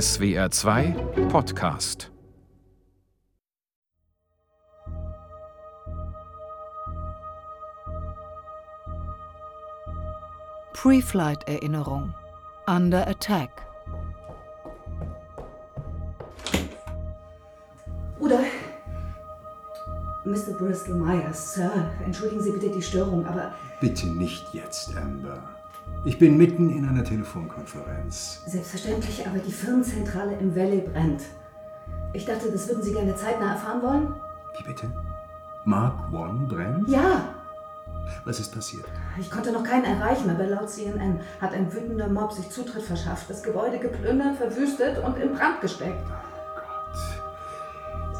SWR 2 Podcast Pre-Flight-Erinnerung Under Attack Oder Mr. Bristol Myers, Sir, entschuldigen Sie bitte die Störung, aber Bitte nicht jetzt, Amber. Ich bin mitten in einer Telefonkonferenz. selbstverständlich, aber die Firmenzentrale im Valley brennt. Ich dachte, das würden Sie gerne zeitnah erfahren wollen? Wie bitte? Mark One brennt? Ja, Was ist passiert? ich konnte noch keinen erreichen, aber laut CNN hat ein wütender Mob sich Zutritt verschafft, das Gebäude geplündert, verwüstet und in Brand gesteckt.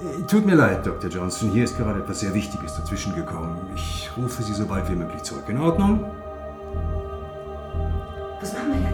Äh, Tut mir leid, Dr. Johnson. Hier ist gerade etwas sehr Wichtiges dazwischen gekommen. Ich rufe Sie so bald wie möglich zurück. In Ordnung? Was machen wir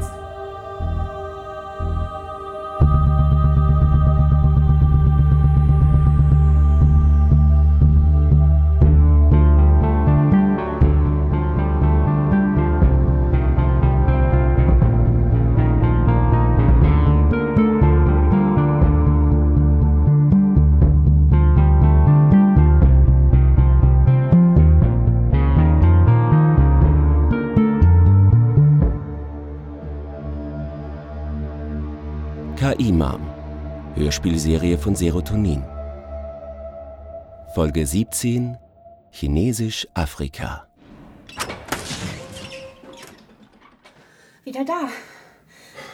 KI-Mom, Hörspielserie von Serotonin. Folge 17 Chinesisch Afrika. Wieder da.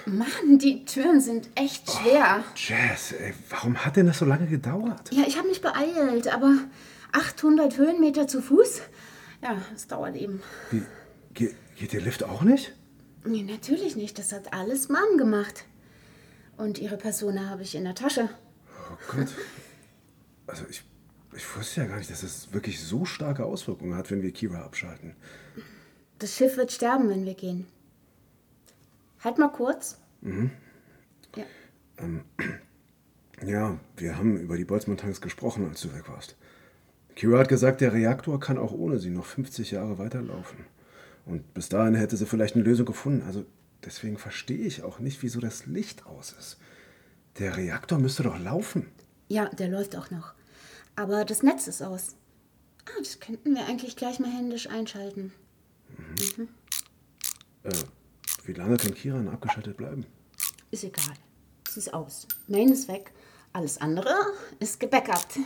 Mann, die Türen sind echt schwer. Jazz, ey, warum hat denn das so lange gedauert? Ja, ich habe mich beeilt, aber 800 Höhenmeter zu Fuß? Ja, es dauert eben. Wie, ge geht der Lift auch nicht? Nee, natürlich nicht. Das hat alles Mom gemacht. Und ihre Persona habe ich in der Tasche. Oh Gott. Also ich, ich wusste ja gar nicht, dass es wirklich so starke Auswirkungen hat, wenn wir Kira abschalten. Das Schiff wird sterben, wenn wir gehen. Halt mal kurz. Ja. Ja, wir haben über die Boltzmann-Tanks gesprochen, als du weg warst. Kira hat gesagt, der Reaktor kann auch ohne sie noch 50 Jahre weiterlaufen. Und bis dahin hätte sie vielleicht eine Lösung gefunden. Also deswegen verstehe ich auch nicht, wieso das Licht aus ist. Der Reaktor müsste doch laufen. Ja, der läuft auch noch. Aber das Netz ist aus. Ah, das könnten wir eigentlich gleich mal händisch einschalten. Äh, wie lange kann Kiran abgeschaltet bleiben? Ist egal. Sie ist aus. Main ist weg. Alles andere ist gebackupt.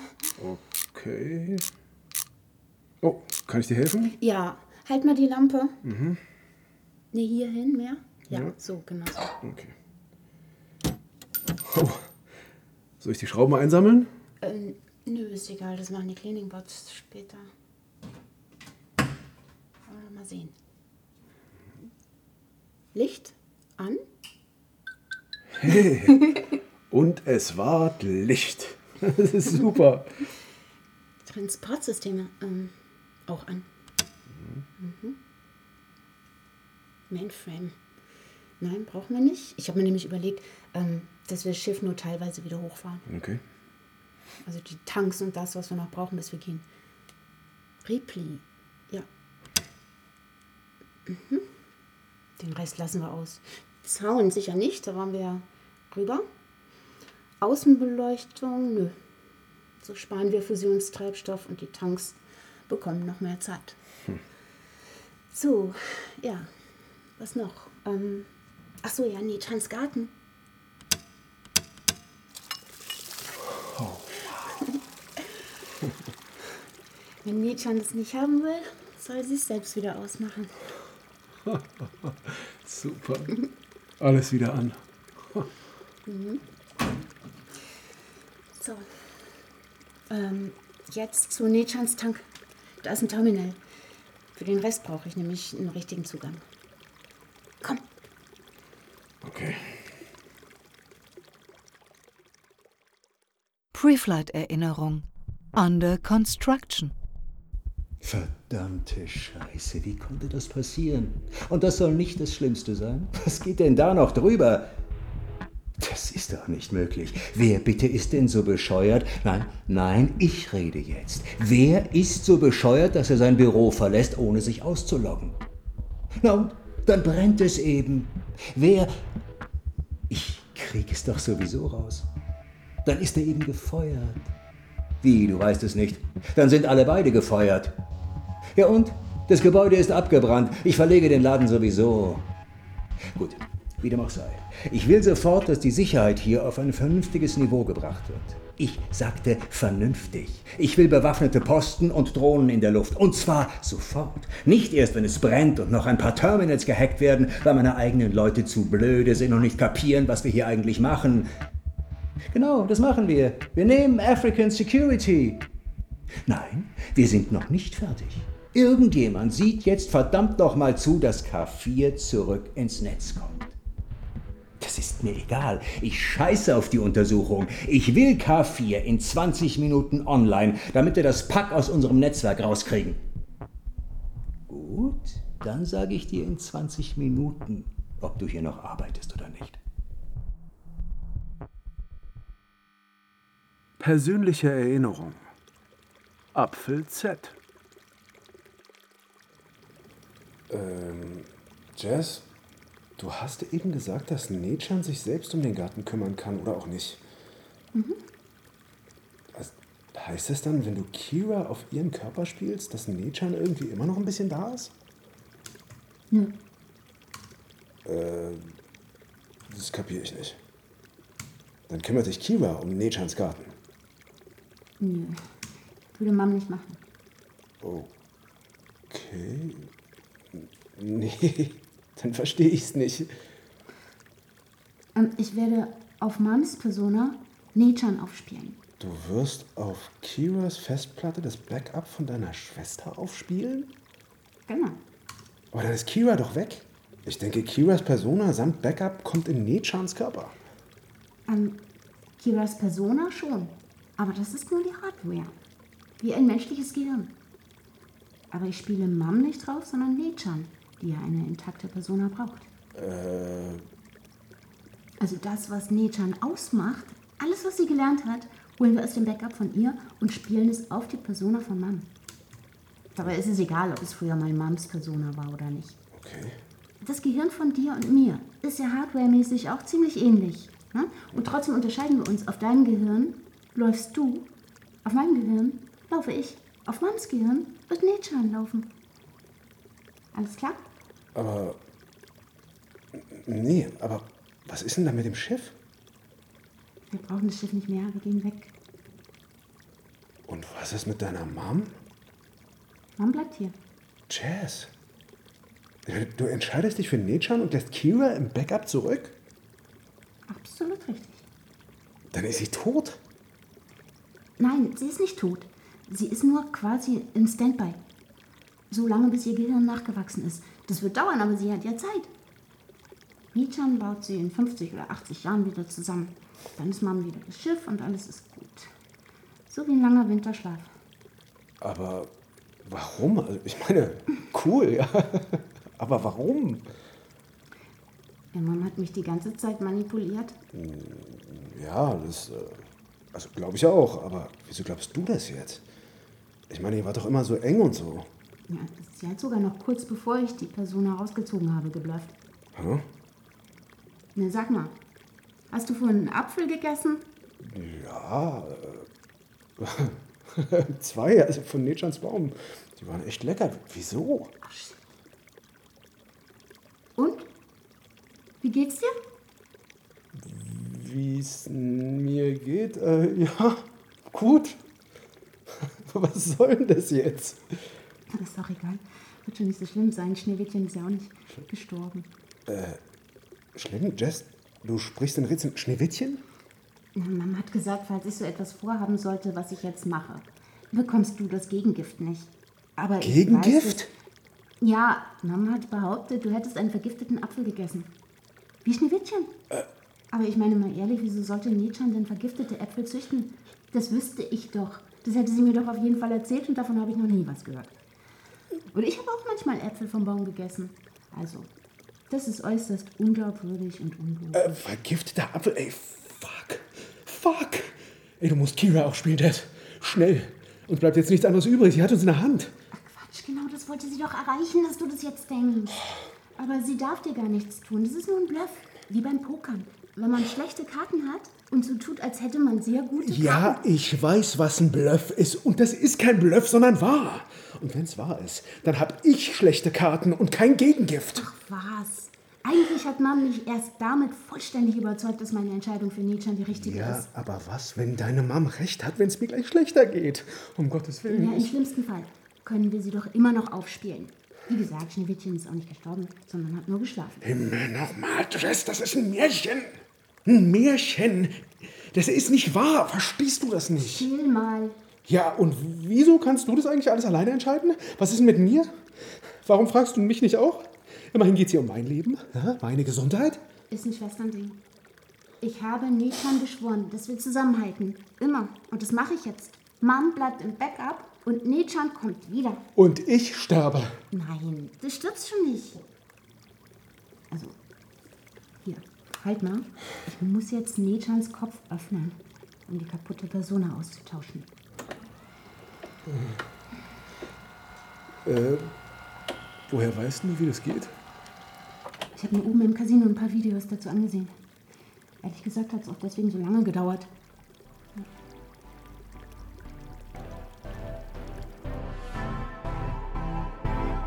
Okay. Oh, kann ich dir helfen? Ja, halt mal die Lampe. Mhm. Nee, hier hin mehr? Ja, Ja. so, genau so. Okay. Oh. Soll ich die Schrauben einsammeln? Ähm, nö, ist egal, das machen die Cleaning Bots später. Wir mal sehen. Licht an. Und es ward Licht. Das ist super. Transportsysteme ähm, auch an. Mhm. Mainframe. Nein, brauchen wir nicht. Ich habe mir nämlich überlegt, ähm, dass wir das Schiff nur teilweise wieder hochfahren. Okay. Also die Tanks und das, was wir noch brauchen, bis wir gehen. Repli. Ja. Mhm. Den Rest lassen wir aus. Zaun sicher nicht, da waren wir ja rüber. Außenbeleuchtung, nö. So sparen wir Fusionstreibstoff und die Tanks bekommen noch mehr Zeit. So, ja. Was noch? Ähm, ach so, ja, nee, Transgarten. Wenn Nietzsche das nicht haben will, soll sie es selbst wieder ausmachen. Super. Alles wieder an. So. Ähm, jetzt zu Nechans Tank. Da ist ein Terminal. Für den Rest brauche ich nämlich einen richtigen Zugang. Okay. Pre-Flight-Erinnerung Under Construction Verdammte Scheiße, wie konnte das passieren? Und das soll nicht das Schlimmste sein? Was geht denn da noch drüber? Das ist doch nicht möglich. Wer bitte ist denn so bescheuert? Nein, nein, ich rede jetzt. Wer ist so bescheuert, dass er sein Büro verlässt, ohne sich auszuloggen? Na und dann brennt es eben. Wer. Ich Krieg ist doch sowieso raus. Dann ist er eben gefeuert. Wie, du weißt es nicht? Dann sind alle beide gefeuert. Ja und? Das Gebäude ist abgebrannt. Ich verlege den Laden sowieso. Gut, wie dem auch sei. Ich will sofort, dass die Sicherheit hier auf ein vernünftiges Niveau gebracht wird. Ich sagte vernünftig. Ich will bewaffnete Posten und Drohnen in der Luft. Und zwar sofort. Nicht erst, wenn es brennt und noch ein paar Terminals gehackt werden, weil meine eigenen Leute zu blöde sind und nicht kapieren, was wir hier eigentlich machen. Genau, das machen wir. Wir nehmen African Security. Nein, wir sind noch nicht fertig. Irgendjemand sieht jetzt verdammt noch mal zu, dass K4 zurück ins Netz kommt. Das ist mir egal. Ich scheiße auf die Untersuchung. Ich will K4 in 20 Minuten online, damit wir das Pack aus unserem Netzwerk rauskriegen. Gut, dann sage ich dir in 20 Minuten, ob du hier noch arbeitest oder nicht. Persönliche Erinnerung. Apfel Z. Ähm, Jess, du hast eben gesagt, dass Nechan sich selbst um den Garten kümmern kann oder auch nicht. Mhm. Also, heißt es dann, wenn du Kira auf ihren Körper spielst, dass Nechan irgendwie immer noch ein bisschen da ist? Nö. Äh, das kapiere ich nicht. Dann kümmert sich Kira um Nechans Garten. Nö. Würde Mom nicht machen. Okay. Nee, dann verstehe ich es nicht. Ähm, ich werde auf Mams Persona Nechan aufspielen. Du wirst auf Kiras Festplatte das Backup von deiner Schwester aufspielen? Genau. Aber dann ist Kira doch weg. Ich denke, Kiras Persona samt Backup kommt in Nechans Körper. Ähm, Kiras Persona schon. Aber das ist nur die Hardware. Wie ein menschliches Gehirn. Aber ich spiele Mom nicht drauf, sondern Nechan, die ja eine intakte Persona braucht. Äh. Also das, was Nechan ausmacht, alles, was sie gelernt hat, holen wir aus dem Backup von ihr und spielen es auf die Persona von Mom. Dabei ist es egal, ob es früher mal Moms Persona war oder nicht. Okay. Das Gehirn von dir und mir ist ja hardwaremäßig auch ziemlich ähnlich. Ne? Und trotzdem unterscheiden wir uns. Auf deinem Gehirn läufst du, auf meinem Gehirn laufe ich. Auf Mams Gehirn wird Nechan laufen. Alles klar? Aber. Nee, aber was ist denn da mit dem Schiff? Wir brauchen das Schiff nicht mehr, wir gehen weg. Und was ist mit deiner Mom? Mom bleibt hier. Jazz. Du entscheidest dich für Nechan und lässt Kira im Backup zurück? Absolut richtig. Dann ist sie tot. Nein, sie ist nicht tot. Sie ist nur quasi im Standby. So lange, bis ihr Gehirn nachgewachsen ist. Das wird dauern, aber sie hat ja Zeit. Michan baut sie in 50 oder 80 Jahren wieder zusammen. Dann ist Mom wieder das Schiff und alles ist gut. So wie ein langer Winterschlaf. Aber warum? Also ich meine, cool, ja. Aber warum? Ja, Mom hat mich die ganze Zeit manipuliert. Ja, das. Also glaube ich auch. Aber wieso glaubst du das jetzt? Ich meine, ihr wart doch immer so eng und so. Ja, sie hat sogar noch kurz bevor ich die Person herausgezogen habe, geblufft. Hä? Na, sag mal, hast du vorhin einen Apfel gegessen? Ja. Äh, zwei, also von Nechans Baum. Die waren echt lecker. Wieso? Und? Wie geht's dir? Wie es mir geht? Äh, ja, gut. Was soll denn das jetzt? Das ist doch egal. Wird schon nicht so schlimm sein. Schneewittchen ist ja auch nicht gestorben. Äh, schlimm? Jess, du sprichst in Rätseln. Schneewittchen? Na, Mama hat gesagt, falls ich so etwas vorhaben sollte, was ich jetzt mache, bekommst du das Gegengift nicht. Aber Gegengift? weiß, ja, Mama hat behauptet, du hättest einen vergifteten Apfel gegessen. Wie Schneewittchen. Äh. Aber ich meine mal ehrlich, wieso sollte Nechan denn vergiftete Äpfel züchten? Das wüsste ich doch. Das hätte sie mir doch auf jeden Fall erzählt und davon habe ich noch nie was gehört. Und ich habe auch manchmal Äpfel vom Baum gegessen. Also, das ist äußerst unglaubwürdig und ungut. Äh, vergifteter Apfel? Ey, fuck. Fuck. Ey, du musst Kira auch spielen, Dad. Schnell. Uns bleibt jetzt nichts anderes übrig. Sie hat uns in der Hand. Quatsch, genau das wollte sie doch erreichen, dass du das jetzt denkst. Aber sie darf dir gar nichts tun. Das ist nur ein Bluff. wie beim Pokern. Wenn man schlechte Karten hat und so tut, als hätte man sehr gute Ja, Karten. ich weiß, was ein Bluff ist. Und das ist kein Bluff, sondern wahr. Und wenn es wahr ist, dann habe ich schlechte Karten und kein Gegengift. Was? Eigentlich hat Mom mich erst damit vollständig überzeugt, dass meine Entscheidung für Nietzsche die richtige Ja, ist. aber was, wenn deine Mom recht hat, wenn es mir gleich schlechter geht? Um Gottes Willen. Ja, im schlimmsten Fall können wir sie doch immer noch aufspielen. Wie gesagt, Schneewittchen ist auch nicht gestorben, sondern hat nur geschlafen. Himmel nochmal, Jess, das ist ein Märchen. Ein Märchen. Das ist nicht wahr. Verstehst du das nicht? Chill mal. Ja, und wieso kannst du das eigentlich alles alleine entscheiden? Was ist denn mit mir? Warum fragst du mich nicht auch? Immerhin geht es hier um mein Leben, meine Gesundheit. Ist ein Schwesternding. Ich habe Nechan geschworen, dass wir zusammenhalten. Immer. Und das mache ich jetzt. Mom bleibt im Backup und Nechan kommt wieder. Und ich sterbe. Nein, du stirbst schon nicht. Also, halt mal. Ich muss jetzt Nechans Kopf öffnen, um die kaputte Persona auszutauschen. Äh, woher weißt du, wie das geht? Ich habe mir oben im Casino ein paar Videos dazu angesehen. Ehrlich gesagt hat es auch deswegen so lange gedauert.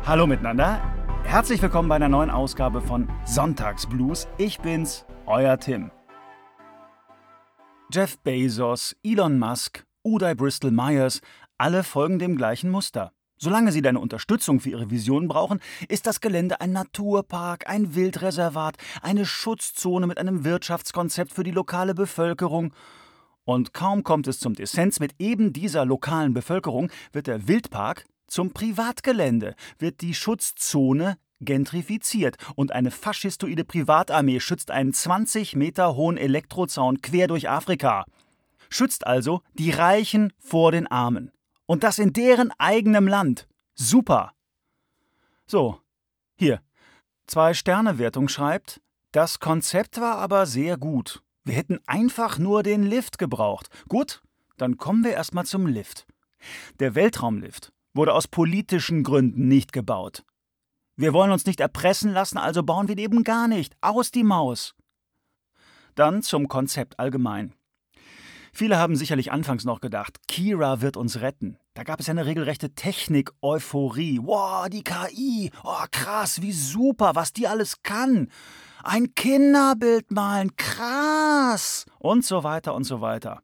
Hallo miteinander. Herzlich willkommen bei einer neuen Ausgabe von Sonntagsblues. Ich bin's, euer Tim. Jeff Bezos, Elon Musk, Uday Bristol Myers, alle folgen dem gleichen Muster. Solange sie deine Unterstützung für ihre Visionen brauchen, ist das Gelände ein Naturpark, ein Wildreservat, eine Schutzzone mit einem Wirtschaftskonzept für die lokale Bevölkerung. Und kaum kommt es zum Dissens mit eben dieser lokalen Bevölkerung, wird der Wildpark zum Privatgelände, wird die Schutzzone gentrifiziert und eine faschistoide Privatarmee schützt einen 20 Meter hohen Elektrozaun quer durch Afrika. Schützt also die Reichen vor den Armen. Und das in deren eigenem Land. Super. So, hier. Zwei-Sterne-Wertung schreibt, das Konzept war aber sehr gut. Wir hätten einfach nur den Lift gebraucht. Gut, dann kommen wir erstmal zum Lift. Der Weltraumlift wurde aus politischen Gründen nicht gebaut. Wir wollen uns nicht erpressen lassen, also bauen wir eben gar nicht. Aus die Maus. Dann zum Konzept allgemein. Viele haben sicherlich anfangs noch gedacht, Kira wird uns retten. Da gab es ja eine regelrechte Technik-Euphorie. Wow, die KI. Oh, krass, wie super, was die alles kann. Ein Kinderbild malen, krass. Und so weiter und so weiter.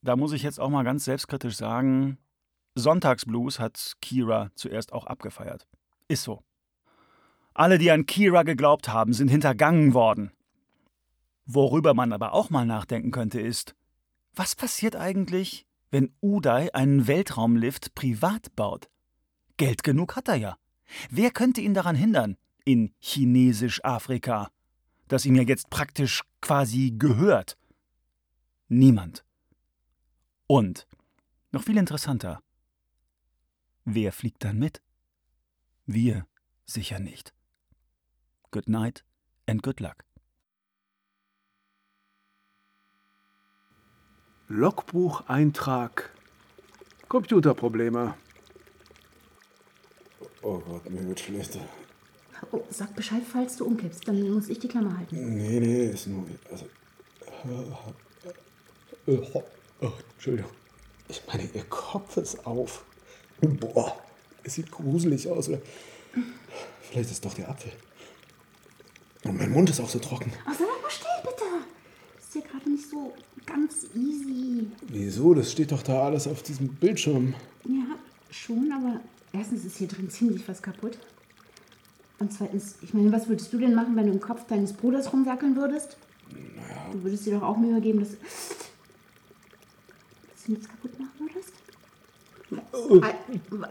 Da muss ich jetzt auch mal ganz selbstkritisch sagen, Sonntagsblues hat Kira zuerst auch abgefeiert. Ist so. Alle, die an Kira geglaubt haben, sind hintergangen worden. Worüber man aber auch mal nachdenken könnte, ist, was passiert eigentlich, wenn Uday einen Weltraumlift privat baut? Geld genug hat er ja. Wer könnte ihn daran hindern, in Chinesisch-Afrika, das ihm ja jetzt praktisch quasi gehört? Niemand. Und, noch viel interessanter, wer fliegt dann mit? Wir sicher nicht. Good night and good luck. Logbucheintrag. Computerprobleme. Oh Gott, mir wird schlechter. Oh, sag Bescheid, falls du umkippst, dann muss ich die Klammer halten. Nee, nee, ist nur. Also, oh, Entschuldigung. Ich meine, ihr Kopf ist auf. Boah, es sieht gruselig aus. Oder? Vielleicht ist es doch der Apfel. Und mein Mund ist auch so trocken. Sei doch mal still, bitte. Das ist ja gerade nicht so ganz easy. Wieso? Das steht doch da alles auf diesem Bildschirm. Ja, schon, aber erstens ist hier drin ziemlich was kaputt. Und zweitens, ich meine, was würdest du denn machen, wenn du im Kopf deines Bruders rumwackeln würdest? Naja. Du würdest dir doch auch Mühe geben, dass, dass du nichts kaputt machen würdest? W-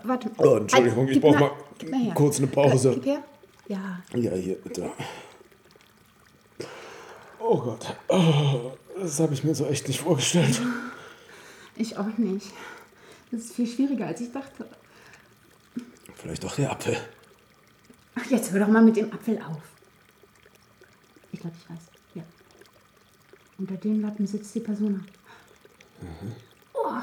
Warte. Oh, Entschuldigung, ich gib brauch mir- mal her. kurz eine Pause. Gib her. Ja, Ja, hier, bitte. Oh Gott. Oh, das habe ich mir so echt nicht vorgestellt. ich auch nicht. Das ist viel schwieriger, als ich dachte. Vielleicht doch der Apfel. Ach, jetzt hör doch mal mit dem Apfel auf. Ich glaube, ich weiß. Ja. Unter dem Lappen sitzt die Persona. Oh,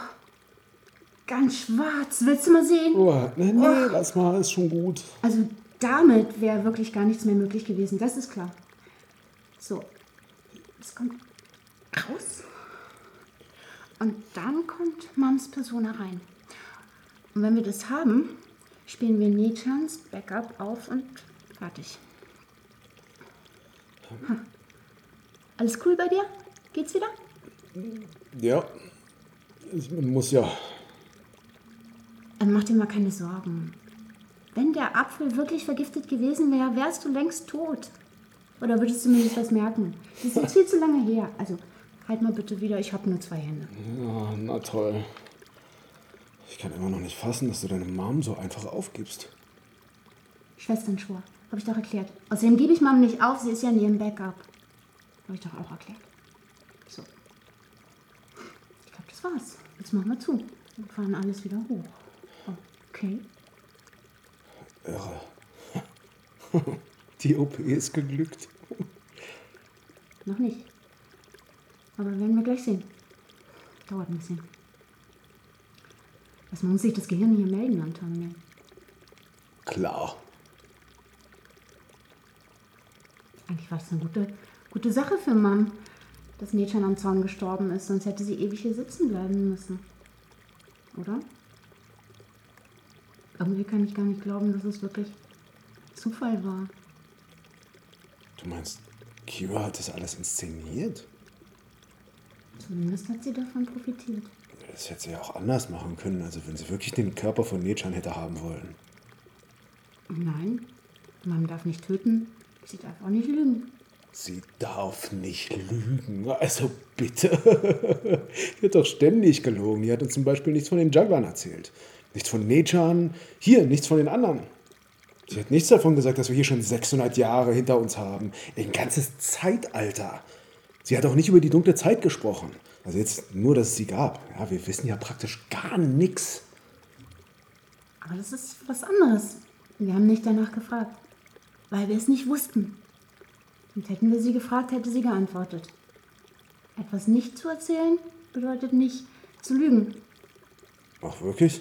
ganz schwarz. Willst du mal sehen? Oh, nee, nee, lass mal, ist schon gut. Also damit wäre wirklich gar nichts mehr möglich gewesen, das ist klar. So, es kommt raus. Und dann kommt Mams Persona rein. Und wenn wir das haben, spielen wir Nechans Backup auf und fertig. Hm. Alles cool bei dir? Geht's wieder? Ja, es muss ja. Dann mach dir mal keine Sorgen. Wenn der Apfel wirklich vergiftet gewesen wäre, wärst du längst tot. Oder würdest du mir nicht was merken? Das ist jetzt viel zu lange her. Also, halt mal bitte wieder, ich habe nur zwei Hände. Ja, na toll. Ich kann immer noch nicht fassen, dass du deine Mom so einfach aufgibst. Schwesternschwur, habe ich doch erklärt. Außerdem gebe ich Mom nicht auf, sie ist ja in ihrem Backup. Habe ich doch auch erklärt. So. Ich glaube, das war's. Jetzt machen wir zu und fahren alles wieder hoch. Okay. Irre. Die OP ist geglückt. Noch nicht. Aber werden wir gleich sehen. Dauert ein bisschen. Erstmal muss sich das Gehirn hier melden, Antonio. Klar. Eigentlich war es eine gute, gute Sache für Mom, dass Nechan am Zaun gestorben ist, sonst hätte sie ewig hier sitzen bleiben müssen. Oder? Irgendwie kann ich gar nicht glauben, dass es wirklich Zufall war. Du meinst, Kira hat das alles inszeniert? Zumindest hat sie davon profitiert. Das hätte sie ja auch anders machen können, also wenn sie wirklich den Körper von Nechan hätte haben wollen. Nein, man darf nicht töten, sie darf auch nicht lügen. Sie darf nicht lügen. Also bitte. die hat doch ständig gelogen. Die hat uns zum Beispiel nichts von den Jugglern erzählt. Nichts von Nechan. Hier, nichts von den anderen. Sie hat nichts davon gesagt, dass wir hier schon 600 Jahre hinter uns haben. Ein ganzes Zeitalter. Sie hat auch nicht über die dunkle Zeit gesprochen. Also jetzt nur, dass es sie gab. Ja, wir wissen ja praktisch gar nichts. Aber das ist was anderes. Wir haben nicht danach gefragt, weil wir es nicht wussten. Und hätten wir sie gefragt, hätte sie geantwortet. Etwas nicht zu erzählen bedeutet nicht zu lügen. Ach, wirklich?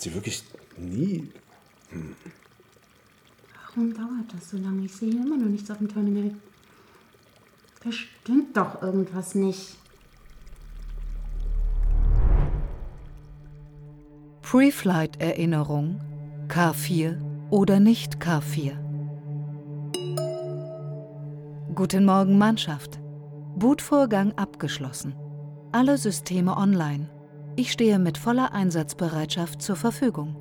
Hat sie wirklich nie. Hm. Warum dauert das so lange? Ich sehe immer noch nichts auf dem Terminal. Da stimmt doch irgendwas nicht. Pre-Flight-Erinnerung K4 oder nicht K4. Guten Morgen, Mannschaft. Bootvorgang abgeschlossen. Alle Systeme online. Ich stehe mit voller Einsatzbereitschaft zur Verfügung.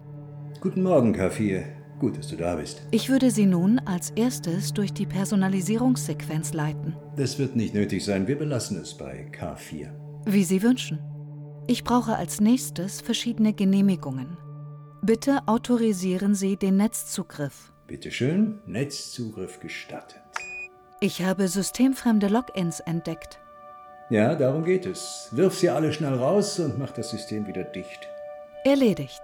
Guten Morgen, K4. Gut, dass du da bist. Ich würde Sie nun als erstes durch die Personalisierungssequenz leiten. Das wird nicht nötig sein. Wir belassen es bei K4. Wie Sie wünschen. Ich brauche als nächstes verschiedene Genehmigungen. Bitte autorisieren Sie den Netzzugriff. Bitte schön, Netzzugriff gestattet. Ich habe systemfremde Logins entdeckt. Ja, darum geht es. Wirf sie alle schnell raus und mach das System wieder dicht. Erledigt.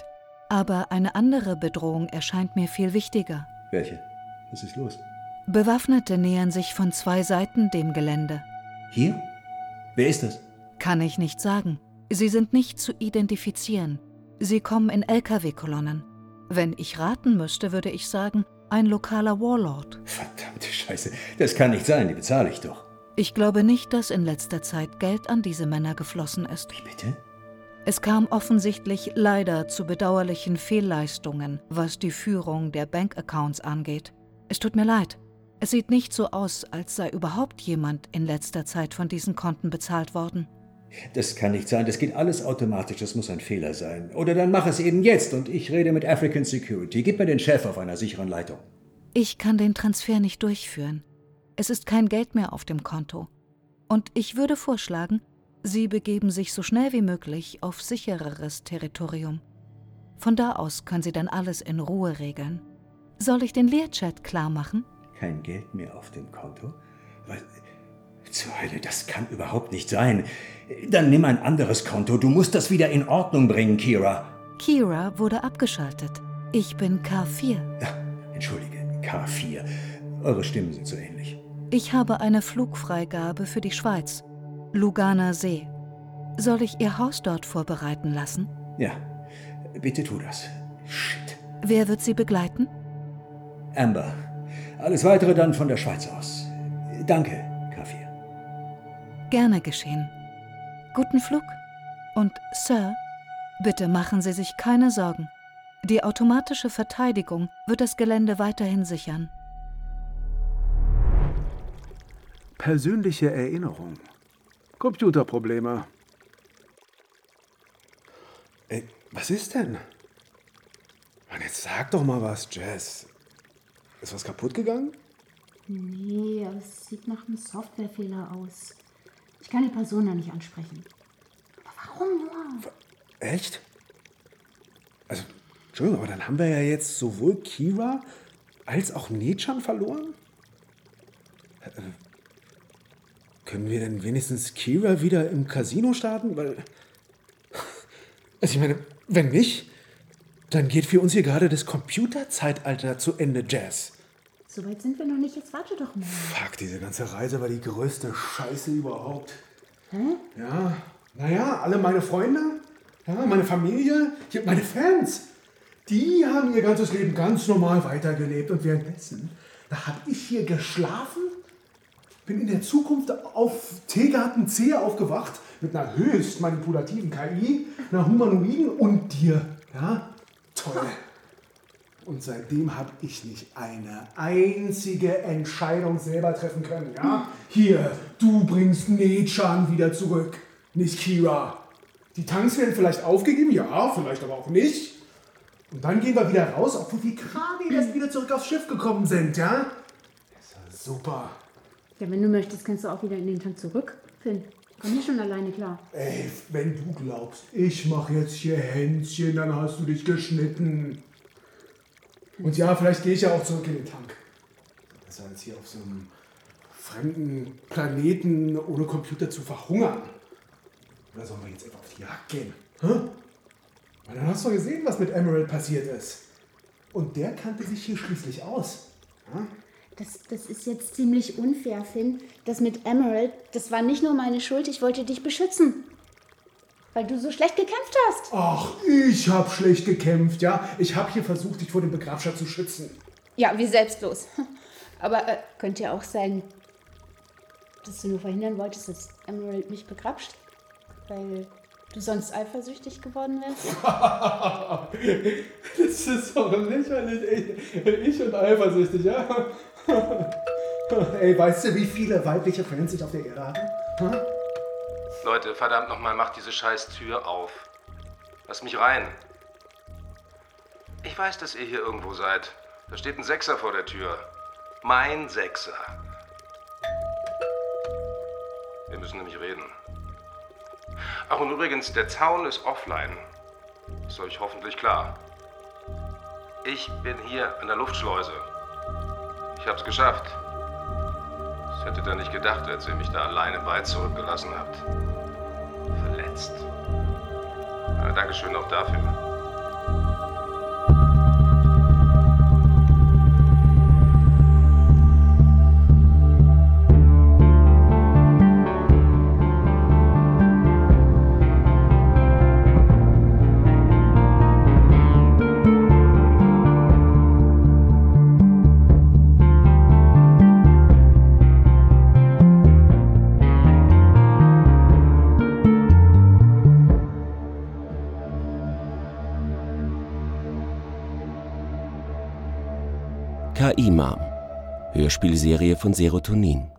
Aber eine andere Bedrohung erscheint mir viel wichtiger. Welche? Was ist los? Bewaffnete nähern sich von zwei Seiten dem Gelände. Hier? Wer ist das? Kann ich nicht sagen. Sie sind nicht zu identifizieren. Sie kommen in Lkw-Kolonnen. Wenn ich raten müsste, würde ich sagen, ein lokaler Warlord. Verdammte Scheiße, das kann nicht sein, die bezahle ich doch. Ich glaube nicht, dass in letzter Zeit Geld an diese Männer geflossen ist. Wie bitte? Es kam offensichtlich leider zu bedauerlichen Fehlleistungen, was die Führung der Bankaccounts angeht. Es tut mir leid. Es sieht nicht so aus, als sei überhaupt jemand in letzter Zeit von diesen Konten bezahlt worden. Das kann nicht sein, das geht alles automatisch, das muss ein Fehler sein. Oder dann mach es eben jetzt und ich rede mit African Security. Gib mir den Chef auf einer sicheren Leitung. Ich kann den Transfer nicht durchführen. Es ist kein Geld mehr auf dem Konto. Und ich würde vorschlagen, Sie begeben sich so schnell wie möglich auf sichereres Territorium. Von da aus können Sie dann alles in Ruhe regeln. Soll ich den Learchat klar machen? Kein Geld mehr auf dem Konto? Was? Zur Hölle, das kann überhaupt nicht sein. Dann nimm ein anderes Konto. Du musst das wieder in Ordnung bringen, Kira. Kira wurde abgeschaltet. Ich bin K4. Ja, entschuldige, K4. Eure Stimmen sind so ähnlich. Ich habe eine Flugfreigabe für die Schweiz. Luganer See. Soll ich Ihr Haus dort vorbereiten lassen? Ja, bitte tu das. Shit. Wer wird Sie begleiten? Amber. Alles weitere dann von der Schweiz aus. danke, K4. Gerne geschehen. Guten Flug. Und Sir, bitte machen Sie sich keine Sorgen. Die automatische Verteidigung wird das Gelände weiterhin sichern. Persönliche Erinnerung. Computerprobleme. Ey, was ist denn? Mann, jetzt sag doch mal was, Jess. Ist was kaputt gegangen? Nee, aber es sieht nach einem Softwarefehler aus. Ich kann die Person da nicht ansprechen. Aber warum nur? Echt? Also, Entschuldigung, aber dann haben wir ja jetzt sowohl Kira als auch Nechan verloren? Äh, können wir denn wenigstens Kira wieder im Casino starten? Weil. Also, ich meine, wenn nicht, dann geht für uns hier gerade das Computerzeitalter zu Ende, Jazz. So weit sind wir noch nicht, jetzt warte doch mal. Fuck, diese ganze Reise war die größte Scheiße überhaupt. Hä? Ja, naja, alle meine Freunde, ja, meine Familie, meine Fans, die haben ihr ganzes Leben ganz normal weitergelebt. Und währenddessen, da habe ich hier geschlafen, bin in der Zukunft auf Teegarten C aufgewacht mit einer höchst manipulativen KI, einer Humanoiden und dir. Ja, toll. Und seitdem habe ich nicht eine einzige Entscheidung selber treffen können. Ja? Hier, du bringst Nechan wieder zurück, nicht Kira. Die Tanks werden vielleicht aufgegeben, ja, vielleicht aber auch nicht. Und dann gehen wir wieder raus, obwohl wir gerade erst wieder zurück aufs Schiff gekommen sind, ja? Das ist super. Ja, wenn du möchtest, kannst du auch wieder in den Tank zurück, Finn. Komm ich schon alleine klar. Ey, wenn du glaubst, ich mache jetzt hier Händchen, dann hast du dich geschnitten. Und ja, vielleicht gehe ich ja auch zurück in den Tank. Besser als hier auf so einem fremden Planeten ohne Computer zu verhungern. Oder sollen wir jetzt etwa auf die Jagd gehen? Hä? Weil dann hast du gesehen, was mit Emerald passiert ist. Und der kannte sich hier schließlich aus. Ja? Das, das ist jetzt ziemlich unfair, Finn. Das mit Emerald, das war nicht nur meine Schuld, ich wollte dich beschützen. Weil du so schlecht gekämpft hast. Ach, ich habe schlecht gekämpft, ja. Ich habe hier versucht, dich vor dem Begrabscher zu schützen. Ja, wie selbstlos. Aber äh, könnte ja auch sein, dass du nur verhindern wolltest, dass Emerald mich begrapscht. Weil du sonst eifersüchtig geworden wärst. das ist doch lächerlich. Ey. Ich und eifersüchtig, ja. Ey, weißt du, wie viele weibliche Fans ich auf der Erde habe? Hm? Leute, verdammt nochmal, macht diese scheiß Tür auf. Lass mich rein. Ich weiß, dass ihr hier irgendwo seid. Da steht ein Sechser vor der Tür. Mein Sechser. Wir müssen nämlich reden. Ach, und übrigens, der Zaun ist offline. Ist euch hoffentlich klar. Ich bin hier an der Luftschleuse. Ich hab's geschafft. Das hättet ihr nicht gedacht, als ihr mich da alleine weit zurückgelassen habt. Verletzt. Ja, Dankeschön auch dafür. KI-Mom. Hörspielserie von Serotonin.